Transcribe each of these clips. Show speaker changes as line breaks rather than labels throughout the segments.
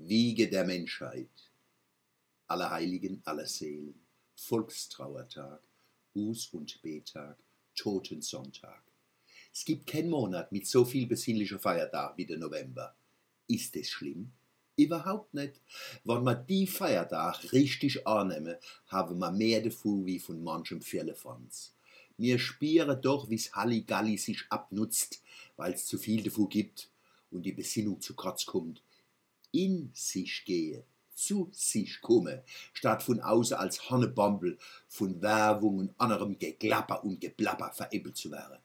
Wiege der Menschheit, Allerheiligen, aller Seelen, Volkstrauertag, Buß- und Betag, Totensonntag. Es gibt keinen Monat mit so viel besinnlicher Feiertag wie der November. Ist es schlimm? Überhaupt nicht. Wenn man die Feiertag richtig annehmen, haben wir mehr davon wie von manchem Firlefanz. Wir spüren doch, wie's Halligalli sich abnutzt, weil's zu viel davon gibt und die Besinnung zu kurz kommt. In sich gehe, zu sich komme, statt von außen als Hannebambel von Werbung und anderem Geklapper und Geplapper veräppelt zu werden.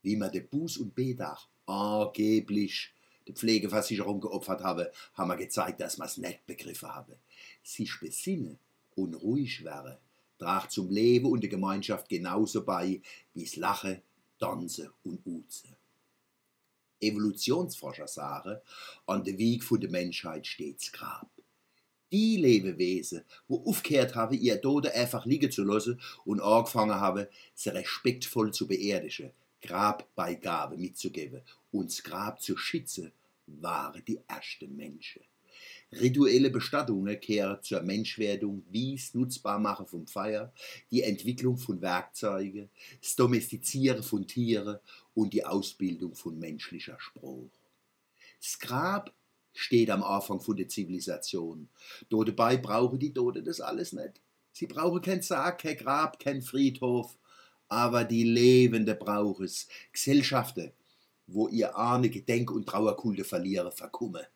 Wie man de Buß- und Betag angeblich der Pflegeversicherung geopfert habe, haben wir gezeigt, dass man es nicht begriffen habe. Sich besinnen und ruhig wäre, tragt zum Leben und der Gemeinschaft genauso bei wie's Lache, Tanze und Uze. Evolutionsforscher sagen, an der Weg von der Menschheit steht's Grab. Die Lebewesen, wo aufgehört haben, ihr Tode einfach liegen zu lassen und angefangen haben, sie respektvoll zu beerdigen, Grabbeigabe mitzugeben und das Grab zu schützen, waren die ersten Menschen. Rituelle Bestattungen kehren zur Menschwerdung, wies Nutzbarmachen vom Feier, die Entwicklung von Werkzeugen, das Domestizieren von Tieren und die Ausbildung von menschlicher Spruch. Das Grab steht am Anfang von der Zivilisation. Dabei brauchen die Tote das alles nicht. Sie brauchen kein Sarg, kein Grab, kein Friedhof, aber die Lebende brauchen es. Gesellschaften, wo ihr Ahne Gedenk- und Trauerkulte verlieren, verkumme.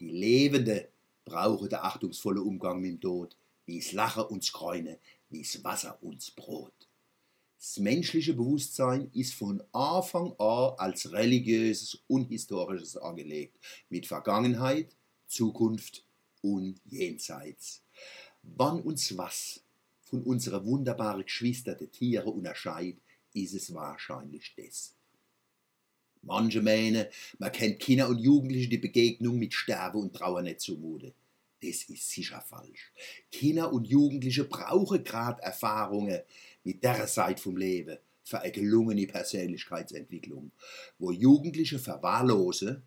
Die Lebende brauche der achtungsvolle Umgang mit dem Tod, wie's Lache uns Kräune, wie's Wasser uns Brot. Das menschliche Bewusstsein ist von Anfang an als religiöses und historisches angelegt, mit Vergangenheit, Zukunft und Jenseits. Wann uns was von unserer wunderbaren Geschwister, der Tiere, unterscheidet, ist es wahrscheinlich das. Manche meinen, man kennt Kinder und Jugendliche die Begegnung mit Sterbe und Trauer nicht zumute. Das ist sicher falsch. Kinder und Jugendliche brauchen gerade Erfahrungen mit der Seite vom Leben für eine gelungene Persönlichkeitsentwicklung. Wo Jugendliche verwahrlosen,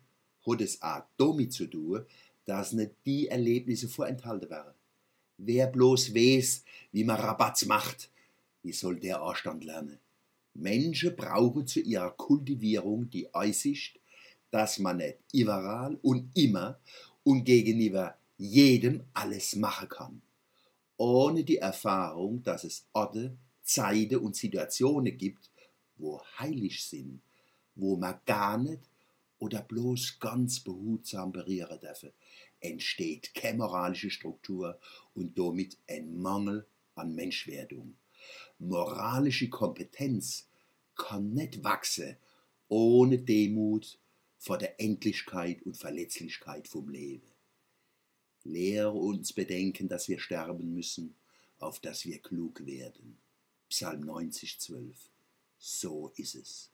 hat es auch damit zu tun, dass nicht die Erlebnisse vorenthalten werden. Wer bloß weiß, wie man Rabatz macht, wie soll der Anstand lernen? Menschen brauchen zu ihrer Kultivierung die Einsicht, dass man nicht überall und immer und gegenüber jedem alles machen kann. Ohne die Erfahrung, dass es Orte, Zeiten und Situationen gibt, wo heilig sind, wo man gar nicht oder bloß ganz behutsam berühren darf, entsteht keine moralische Struktur und damit ein Mangel an Menschwerdung. Moralische Kompetenz kann nicht wachsen ohne Demut vor der Endlichkeit und Verletzlichkeit vom Leben. Lehre uns bedenken, dass wir sterben müssen, auf dass wir klug werden. Psalm 90, 12. So ist es.